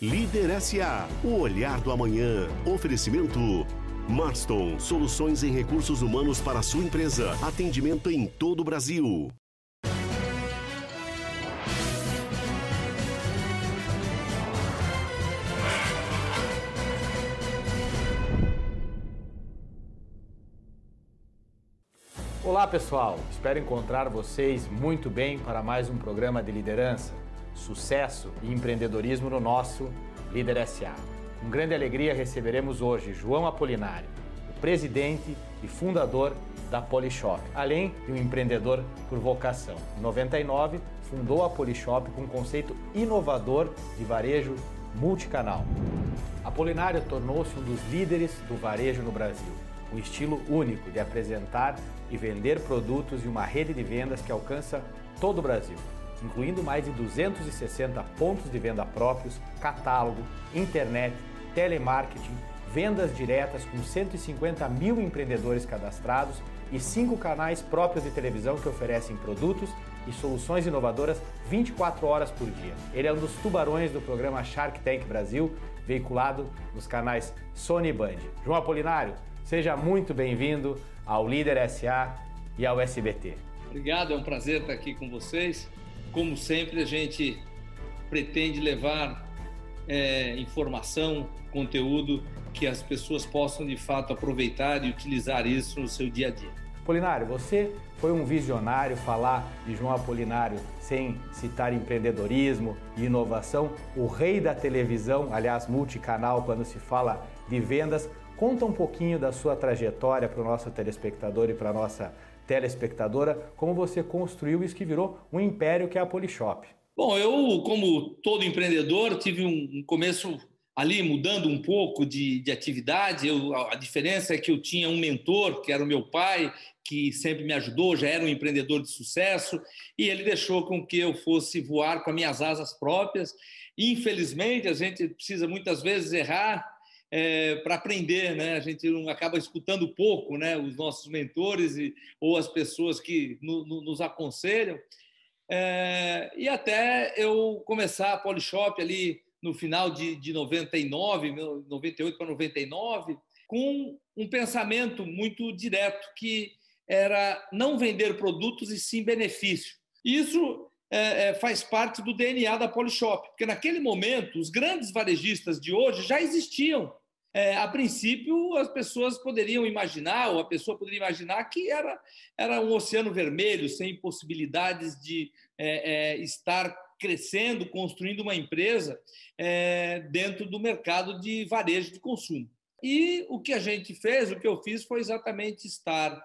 Líder SA, o olhar do amanhã. Oferecimento. Marston, soluções em recursos humanos para sua empresa. Atendimento em todo o Brasil. Olá pessoal, espero encontrar vocês muito bem para mais um programa de liderança, sucesso e empreendedorismo no nosso Líder SA. Com grande alegria receberemos hoje João Apolinário, o presidente e fundador da Polishop, além de um empreendedor por vocação. Em 99, fundou a Polishop com um conceito inovador de varejo multicanal. Apolinário tornou-se um dos líderes do varejo no Brasil um estilo único de apresentar e vender produtos e uma rede de vendas que alcança todo o Brasil, incluindo mais de 260 pontos de venda próprios, catálogo, internet, telemarketing, vendas diretas com 150 mil empreendedores cadastrados e cinco canais próprios de televisão que oferecem produtos e soluções inovadoras 24 horas por dia. Ele é um dos tubarões do programa Shark Tank Brasil, veiculado nos canais Sony Band. João Apolinário, Seja muito bem-vindo ao Líder SA e ao SBT. Obrigado, é um prazer estar aqui com vocês. Como sempre, a gente pretende levar é, informação, conteúdo que as pessoas possam de fato aproveitar e utilizar isso no seu dia a dia. Apolinário, você foi um visionário falar de João Apolinário sem citar empreendedorismo e inovação, o rei da televisão, aliás, multicanal, quando se fala de vendas. Conta um pouquinho da sua trajetória para o nosso telespectador e para a nossa telespectadora, como você construiu isso que virou um império que é a Polishop. Bom, eu, como todo empreendedor, tive um começo ali mudando um pouco de, de atividade. Eu, a diferença é que eu tinha um mentor, que era o meu pai, que sempre me ajudou, já era um empreendedor de sucesso, e ele deixou com que eu fosse voar com as minhas asas próprias. Infelizmente, a gente precisa muitas vezes errar é, para aprender, né? A gente acaba escutando pouco, né? Os nossos mentores e, ou as pessoas que no, no, nos aconselham. É, e até eu começar a Polishop ali no final de, de 99, 98 para 99, com um pensamento muito direto que era não vender produtos e sim benefício. Isso é, é, faz parte do DNA da Polishop, porque naquele momento os grandes varejistas de hoje já existiam. É, a princípio, as pessoas poderiam imaginar, ou a pessoa poderia imaginar, que era, era um oceano vermelho, sem possibilidades de é, é, estar crescendo, construindo uma empresa é, dentro do mercado de varejo de consumo. E o que a gente fez, o que eu fiz, foi exatamente estar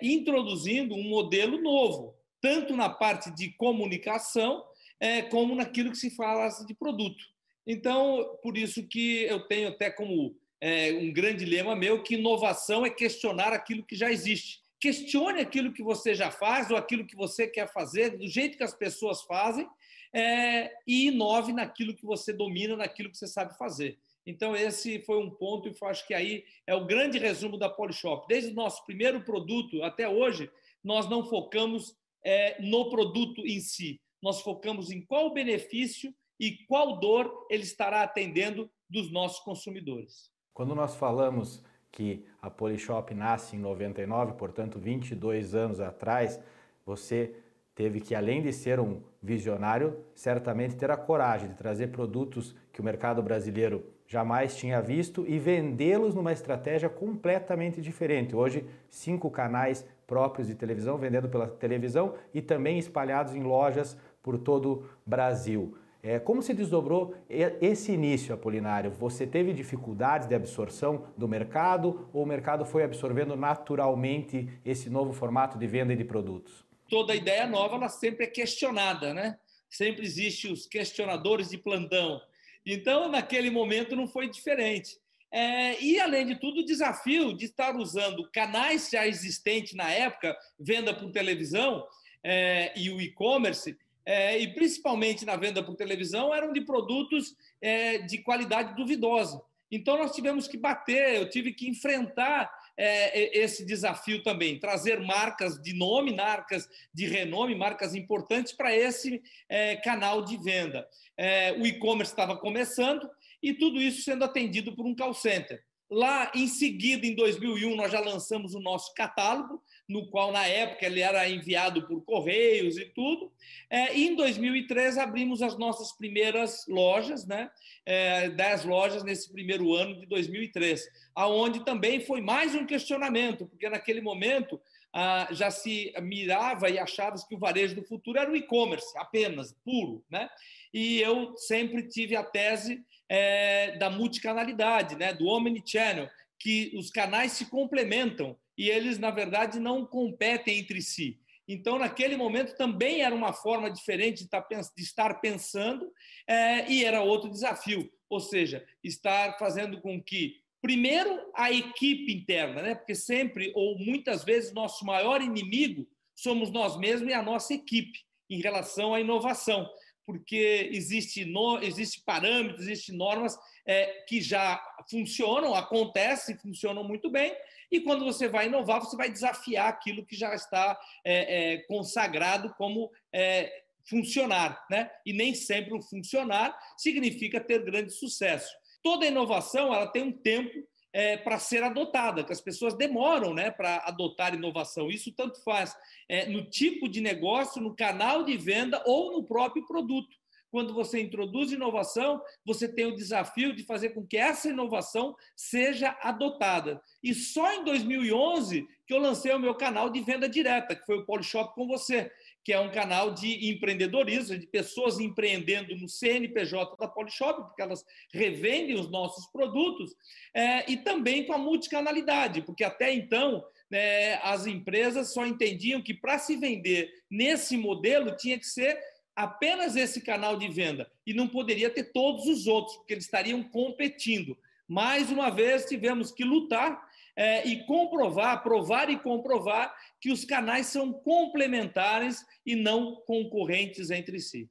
introduzindo um modelo novo, tanto na parte de comunicação, é, como naquilo que se fala de produto. Então, por isso que eu tenho até como é, um grande lema meu que inovação é questionar aquilo que já existe. Questione aquilo que você já faz ou aquilo que você quer fazer, do jeito que as pessoas fazem, é, e inove naquilo que você domina, naquilo que você sabe fazer. Então, esse foi um ponto, e acho que aí é o grande resumo da Polishop. Desde o nosso primeiro produto até hoje, nós não focamos é, no produto em si, nós focamos em qual benefício e qual dor ele estará atendendo dos nossos consumidores. Quando nós falamos que a Polishop nasce em 99, portanto 22 anos atrás, você teve que, além de ser um visionário, certamente ter a coragem de trazer produtos que o mercado brasileiro jamais tinha visto e vendê-los numa estratégia completamente diferente. Hoje, cinco canais próprios de televisão, vendendo pela televisão e também espalhados em lojas por todo o Brasil. É, como se desdobrou esse início, Apolinário? Você teve dificuldades de absorção do mercado ou o mercado foi absorvendo naturalmente esse novo formato de venda de produtos? Toda ideia nova ela sempre é questionada, né? Sempre existem os questionadores de plantão. Então, naquele momento não foi diferente. É, e, além de tudo, o desafio de estar usando canais já existentes na época, venda por televisão é, e o e-commerce, é, e principalmente na venda por televisão, eram de produtos é, de qualidade duvidosa. Então, nós tivemos que bater, eu tive que enfrentar é, esse desafio também, trazer marcas de nome, marcas de renome, marcas importantes para esse é, canal de venda. É, o e-commerce estava começando e tudo isso sendo atendido por um call center. Lá, em seguida, em 2001, nós já lançamos o nosso catálogo, no qual, na época, ele era enviado por correios e tudo. É, e em 2003, abrimos as nossas primeiras lojas, né? É, dez lojas nesse primeiro ano de 2003, aonde também foi mais um questionamento, porque naquele momento ah, já se mirava e achava que o varejo do futuro era o e-commerce, apenas, puro, né? E eu sempre tive a tese é, da multicanalidade, né? do omnichannel, que os canais se complementam e eles, na verdade, não competem entre si. Então, naquele momento, também era uma forma diferente de estar pensando é, e era outro desafio, ou seja, estar fazendo com que, primeiro, a equipe interna, né? porque sempre ou muitas vezes nosso maior inimigo somos nós mesmos e a nossa equipe em relação à inovação, porque existe, no, existe parâmetros, existem normas é, que já funcionam, acontecem, funcionam muito bem, e quando você vai inovar, você vai desafiar aquilo que já está é, é, consagrado como é, funcionar. Né? E nem sempre o funcionar significa ter grande sucesso. Toda inovação ela tem um tempo é, para ser adotada, que as pessoas demoram né, para adotar inovação. Isso tanto faz é, no tipo de negócio, no canal de venda ou no próprio produto quando você introduz inovação, você tem o desafio de fazer com que essa inovação seja adotada. E só em 2011 que eu lancei o meu canal de venda direta, que foi o Polishop com você, que é um canal de empreendedorismo, de pessoas empreendendo no CNPJ da Polishop, porque elas revendem os nossos produtos, é, e também com a multicanalidade, porque até então é, as empresas só entendiam que para se vender nesse modelo tinha que ser apenas esse canal de venda e não poderia ter todos os outros, porque eles estariam competindo. Mais uma vez, tivemos que lutar é, e comprovar, provar e comprovar que os canais são complementares e não concorrentes entre si.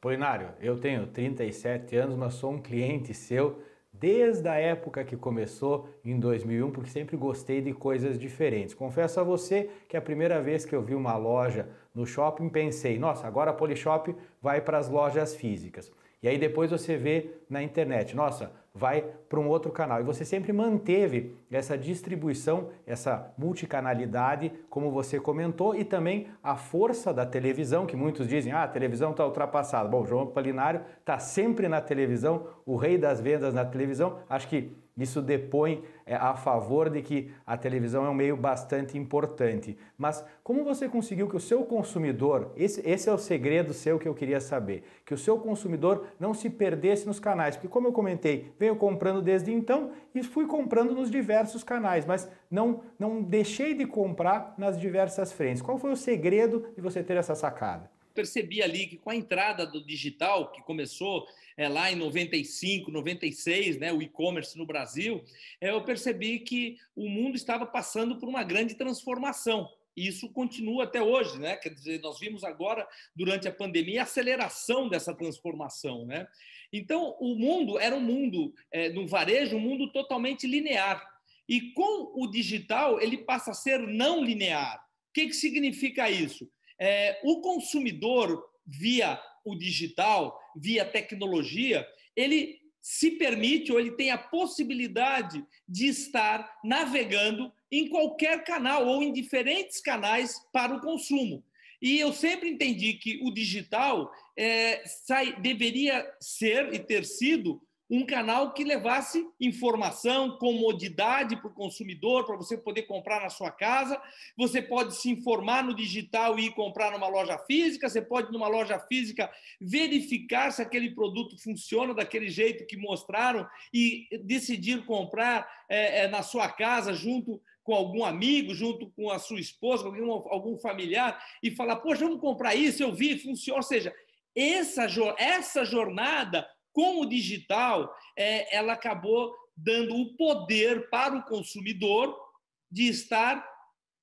Polinário, eu tenho 37 anos, mas sou um cliente seu desde a época que começou em 2001, porque sempre gostei de coisas diferentes. Confesso a você que a primeira vez que eu vi uma loja no shopping pensei, nossa, agora a Polishop vai para as lojas físicas. E aí depois você vê na internet, nossa, vai para um outro canal. E você sempre manteve essa distribuição, essa multicanalidade, como você comentou, e também a força da televisão, que muitos dizem, ah, a televisão está ultrapassada. Bom, João Polinário está sempre na televisão, o rei das vendas na televisão. Acho que isso depõe é, a favor de que a televisão é um meio bastante importante. Mas como você conseguiu que o seu consumidor, esse, esse é o segredo seu que eu queria saber, que o seu consumidor não se perdesse nos canais? Porque, como eu comentei, venho comprando desde então e fui comprando nos diversos canais, mas não, não deixei de comprar nas diversas frentes. Qual foi o segredo de você ter essa sacada? Percebi ali que com a entrada do digital, que começou é, lá em 95, 96, né, o e-commerce no Brasil, é, eu percebi que o mundo estava passando por uma grande transformação. E isso continua até hoje, né? Quer dizer, nós vimos agora, durante a pandemia, a aceleração dessa transformação, né? Então, o mundo era um mundo, é, no varejo, um mundo totalmente linear. E com o digital, ele passa a ser não linear. O que, que significa isso? É, o consumidor, via o digital, via tecnologia, ele se permite ou ele tem a possibilidade de estar navegando em qualquer canal ou em diferentes canais para o consumo. E eu sempre entendi que o digital é, sai, deveria ser e ter sido um canal que levasse informação, comodidade para o consumidor, para você poder comprar na sua casa. Você pode se informar no digital e ir comprar numa loja física. Você pode, numa loja física, verificar se aquele produto funciona daquele jeito que mostraram e decidir comprar é, é, na sua casa, junto com algum amigo, junto com a sua esposa, algum, algum familiar, e falar: Poxa, vamos comprar isso, eu vi, funciona. Ou seja, essa, essa jornada com o digital, é, ela acabou dando o poder para o consumidor de estar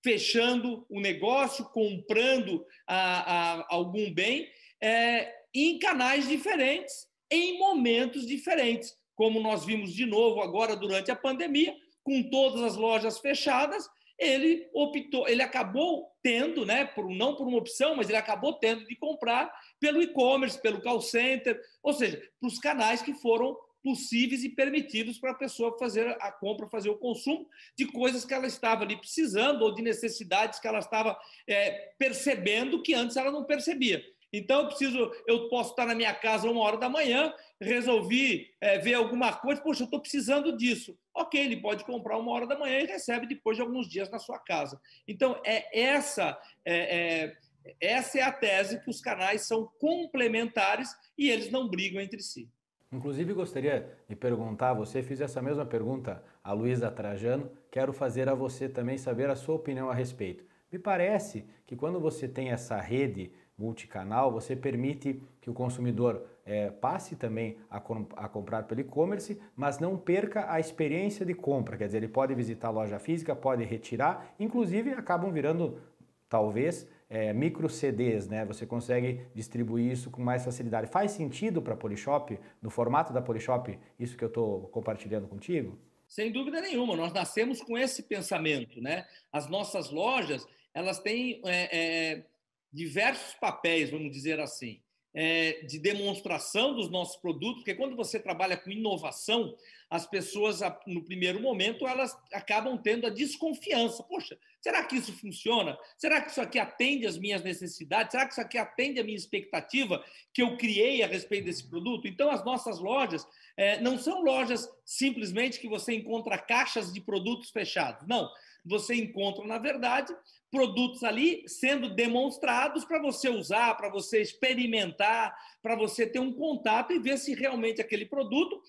fechando o negócio, comprando a, a, algum bem é, em canais diferentes, em momentos diferentes, como nós vimos de novo agora durante a pandemia, com todas as lojas fechadas, ele optou, ele acabou tendo, né, por, não por uma opção, mas ele acabou tendo de comprar pelo e-commerce, pelo call center, ou seja, para os canais que foram possíveis e permitidos para a pessoa fazer a compra, fazer o consumo de coisas que ela estava ali precisando ou de necessidades que ela estava é, percebendo que antes ela não percebia. Então, eu preciso, eu posso estar na minha casa uma hora da manhã, resolvi é, ver alguma coisa, poxa, eu estou precisando disso. Ok, ele pode comprar uma hora da manhã e recebe depois de alguns dias na sua casa. Então, é essa, é, é, essa é a tese que os canais são complementares e eles não brigam entre si. Inclusive, gostaria de perguntar a você, fiz essa mesma pergunta a Luísa Trajano, quero fazer a você também saber a sua opinião a respeito. Me parece que quando você tem essa rede multicanal, você permite que o consumidor é, passe também a, a comprar pelo e-commerce, mas não perca a experiência de compra. Quer dizer, ele pode visitar a loja física, pode retirar, inclusive acabam virando, talvez, é, micro CDs, né? Você consegue distribuir isso com mais facilidade. Faz sentido para a Polishop, no formato da Polishop, isso que eu estou compartilhando contigo? Sem dúvida nenhuma, nós nascemos com esse pensamento, né? As nossas lojas, elas têm é, é, diversos papéis, vamos dizer assim é, de demonstração dos nossos produtos, porque quando você trabalha com inovação, as pessoas, no primeiro momento, elas acabam tendo a desconfiança. Poxa, será que isso funciona? Será que isso aqui atende às minhas necessidades? Será que isso aqui atende à minha expectativa que eu criei a respeito desse produto? Então, as nossas lojas é, não são lojas simplesmente que você encontra caixas de produtos fechados. Não, você encontra, na verdade, produtos ali sendo demonstrados para você usar, para você experimentar, para você ter um contato e ver se realmente aquele produto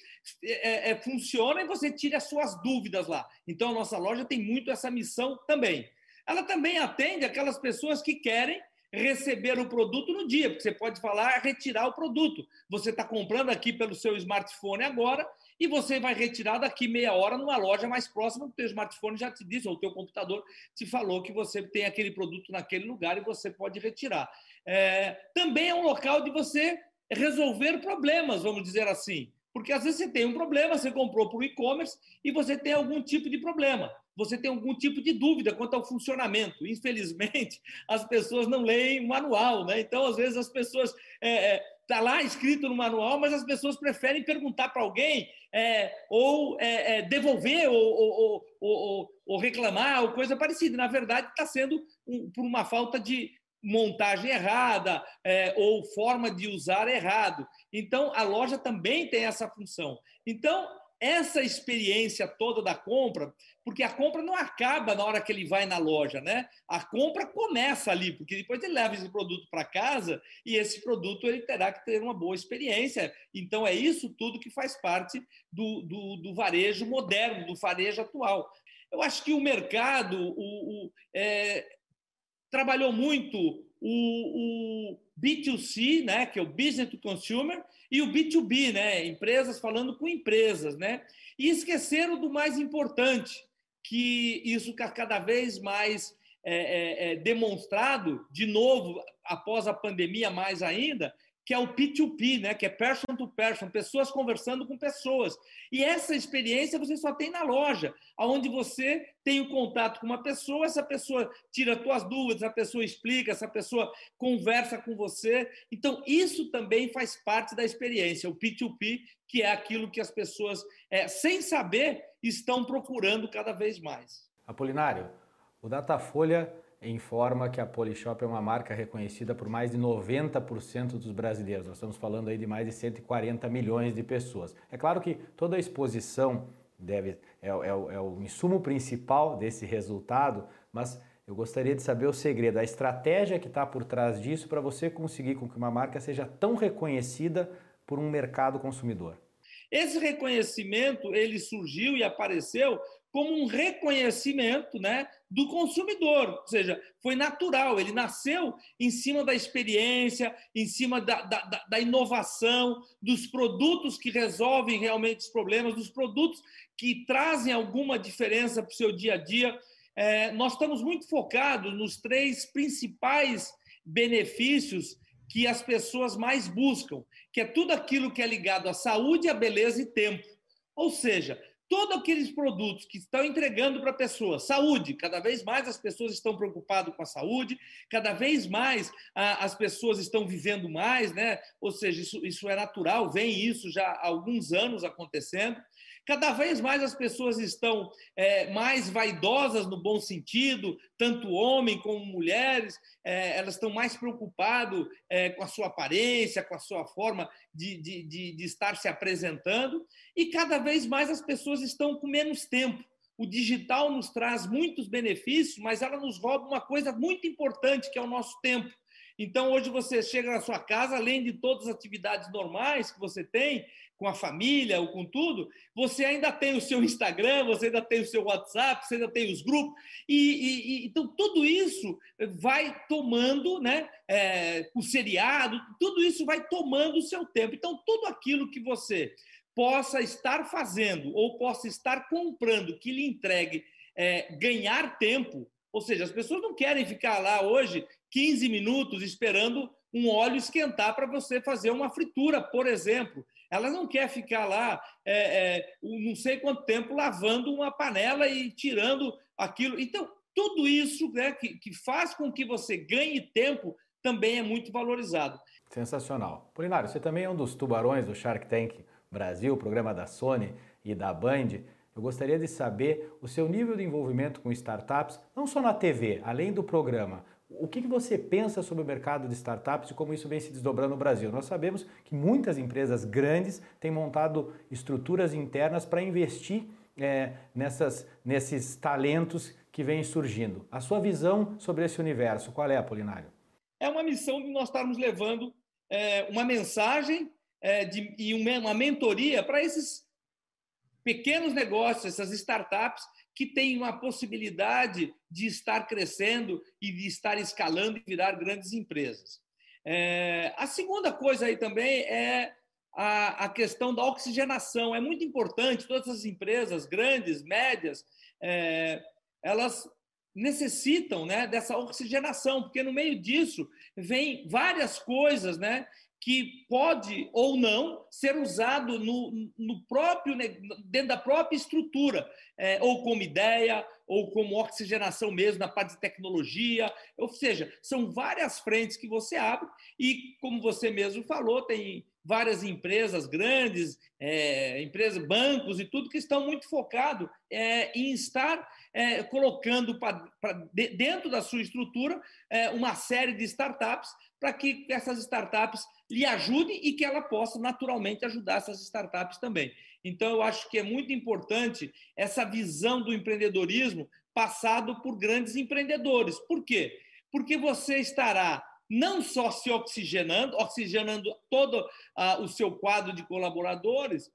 é, é, funciona e você tire as suas dúvidas lá. Então, a nossa loja tem muito essa missão também. Ela também atende aquelas pessoas que querem receber o produto no dia, porque você pode falar retirar o produto. Você está comprando aqui pelo seu smartphone agora e você vai retirar daqui meia hora numa loja mais próxima, o teu smartphone já te disse, ou o teu computador te falou que você tem aquele produto naquele lugar e você pode retirar. É, também é um local de você resolver problemas, vamos dizer assim. Porque às vezes você tem um problema, você comprou por e-commerce e você tem algum tipo de problema, você tem algum tipo de dúvida quanto ao funcionamento. Infelizmente, as pessoas não leem o manual, né? Então, às vezes, as pessoas é, é, está lá escrito no manual, mas as pessoas preferem perguntar para alguém é, ou é, é, devolver ou, ou, ou, ou, reclamar ou coisa parecida. Na verdade, está sendo um, por uma falta de montagem errada é, ou forma de usar errado. Então, a loja também tem essa função. Então, essa experiência toda da compra, porque a compra não acaba na hora que ele vai na loja, né? A compra começa ali, porque depois ele leva esse produto para casa e esse produto ele terá que ter uma boa experiência. Então é isso tudo que faz parte do, do, do varejo moderno, do varejo atual. Eu acho que o mercado o, o é, trabalhou muito o, o B2C, né, que é o Business to Consumer, e o B2B, né? Empresas falando com empresas, né? E esqueceram do mais importante, que isso cada vez mais é, é, é demonstrado, de novo, após a pandemia mais ainda, que é o P2P, né? que é person to person, pessoas conversando com pessoas. E essa experiência você só tem na loja, onde você tem o contato com uma pessoa, essa pessoa tira suas dúvidas, a pessoa explica, essa pessoa conversa com você. Então, isso também faz parte da experiência, o P2P, que é aquilo que as pessoas, é, sem saber, estão procurando cada vez mais. Apolinário, o Datafolha informa que a Polishop é uma marca reconhecida por mais de 90% dos brasileiros. Nós estamos falando aí de mais de 140 milhões de pessoas. É claro que toda a exposição deve é, é, é o insumo principal desse resultado, mas eu gostaria de saber o segredo, a estratégia que está por trás disso para você conseguir com que uma marca seja tão reconhecida por um mercado consumidor. Esse reconhecimento ele surgiu e apareceu como um reconhecimento né, do consumidor, ou seja, foi natural, ele nasceu em cima da experiência, em cima da, da, da inovação, dos produtos que resolvem realmente os problemas, dos produtos que trazem alguma diferença para o seu dia a dia. É, nós estamos muito focados nos três principais benefícios que as pessoas mais buscam, que é tudo aquilo que é ligado à saúde, à beleza e tempo. Ou seja, todos aqueles produtos que estão entregando para a pessoa, saúde, cada vez mais as pessoas estão preocupadas com a saúde, cada vez mais a, as pessoas estão vivendo mais, né? Ou seja, isso, isso é natural, vem isso já há alguns anos acontecendo. Cada vez mais as pessoas estão é, mais vaidosas no bom sentido, tanto homem como mulheres, é, elas estão mais preocupadas é, com a sua aparência, com a sua forma de, de, de, de estar se apresentando, e cada vez mais as pessoas estão com menos tempo. O digital nos traz muitos benefícios, mas ela nos rouba uma coisa muito importante, que é o nosso tempo. Então, hoje você chega na sua casa, além de todas as atividades normais que você tem, com a família ou com tudo, você ainda tem o seu Instagram, você ainda tem o seu WhatsApp, você ainda tem os grupos. E, e então, tudo isso vai tomando, né? É, o seriado, tudo isso vai tomando o seu tempo. Então, tudo aquilo que você possa estar fazendo ou possa estar comprando que lhe entregue é, ganhar tempo, ou seja, as pessoas não querem ficar lá hoje 15 minutos esperando um óleo esquentar para você fazer uma fritura, por exemplo. Ela não quer ficar lá é, é, não sei quanto tempo lavando uma panela e tirando aquilo. Então, tudo isso né, que, que faz com que você ganhe tempo também é muito valorizado. Sensacional. Polinário, você também é um dos tubarões do Shark Tank Brasil, programa da Sony e da Band. Eu gostaria de saber o seu nível de envolvimento com startups, não só na TV, além do programa. O que você pensa sobre o mercado de startups e como isso vem se desdobrando no Brasil? Nós sabemos que muitas empresas grandes têm montado estruturas internas para investir é, nessas, nesses talentos que vêm surgindo. A sua visão sobre esse universo, qual é, Apolinário? É uma missão de nós estarmos levando é, uma mensagem é, de, e uma, uma mentoria para esses pequenos negócios, essas startups que têm uma possibilidade de estar crescendo e de estar escalando e virar grandes empresas. É, a segunda coisa aí também é a, a, questão da oxigenação. É muito importante, todas as empresas, grandes, médias, é, elas necessitam né, dessa oxigenação, porque no meio disso vem várias coisas né, que pode ou não ser usado no, no próprio dentro da própria estrutura, é, ou como ideia, ou como oxigenação mesmo na parte de tecnologia, ou seja, são várias frentes que você abre e, como você mesmo falou, tem várias empresas grandes, é, empresas, bancos e tudo que estão muito focados é, em estar é, colocando pra, pra, dentro da sua estrutura é, uma série de startups para que essas startups lhe ajude e que ela possa naturalmente ajudar essas startups também. Então, eu acho que é muito importante essa visão do empreendedorismo passado por grandes empreendedores. Por quê? Porque você estará não só se oxigenando, oxigenando todo ah, o seu quadro de colaboradores,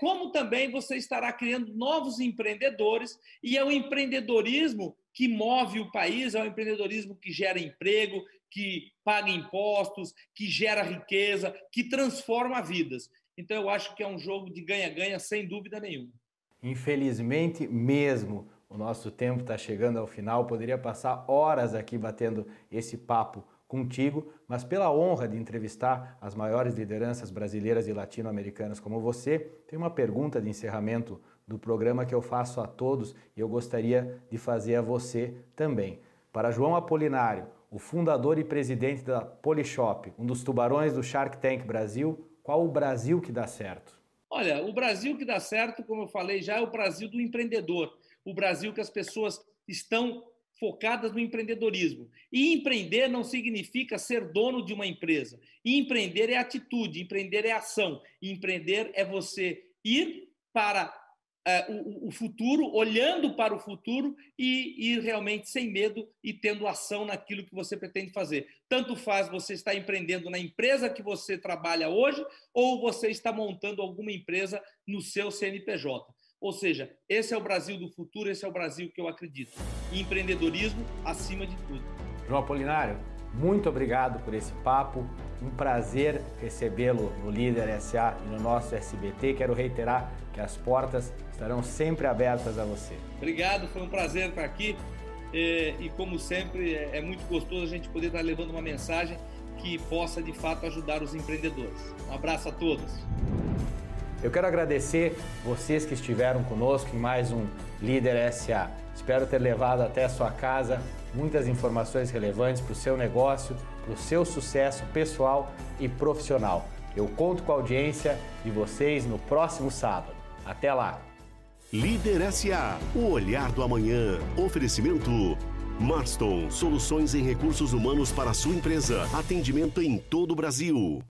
como também você estará criando novos empreendedores, e é o empreendedorismo que move o país, é o empreendedorismo que gera emprego, que paga impostos, que gera riqueza, que transforma vidas. Então, eu acho que é um jogo de ganha-ganha, sem dúvida nenhuma. Infelizmente mesmo, o nosso tempo está chegando ao final. Poderia passar horas aqui batendo esse papo contigo, mas pela honra de entrevistar as maiores lideranças brasileiras e latino-americanas como você, tem uma pergunta de encerramento do programa que eu faço a todos e eu gostaria de fazer a você também. Para João Apolinário, o fundador e presidente da Polishop, um dos tubarões do Shark Tank Brasil, qual o Brasil que dá certo? Olha, o Brasil que dá certo, como eu falei já, é o Brasil do empreendedor. O Brasil que as pessoas estão focadas no empreendedorismo. E empreender não significa ser dono de uma empresa. Empreender é atitude, empreender é ação. Empreender é você ir para é, o, o, futuro, olhando para o futuro e ir realmente sem medo e tendo ação naquilo que você pretende fazer. Tanto faz você estar empreendendo na empresa que você trabalha hoje ou você está montando alguma empresa no seu CNPJ. Ou seja, esse é o Brasil do futuro, esse é o Brasil que eu acredito. Empreendedorismo acima de tudo. João Apolinário, muito obrigado por esse papo. Um prazer recebê-lo no Líder SA e no nosso SBT. Quero reiterar que as portas estarão sempre abertas a você. Obrigado, foi um prazer estar aqui. É, e, como sempre, é, é muito gostoso a gente poder estar levando uma mensagem que possa de fato ajudar os empreendedores. Um abraço a todos. Eu quero agradecer vocês que estiveram conosco em mais um Líder SA. Espero ter levado até a sua casa muitas informações relevantes para o seu negócio, para o seu sucesso pessoal e profissional. Eu conto com a audiência de vocês no próximo sábado. Até lá! Líder SA, o olhar do amanhã. Oferecimento. Marston, soluções em recursos humanos para sua empresa. Atendimento em todo o Brasil.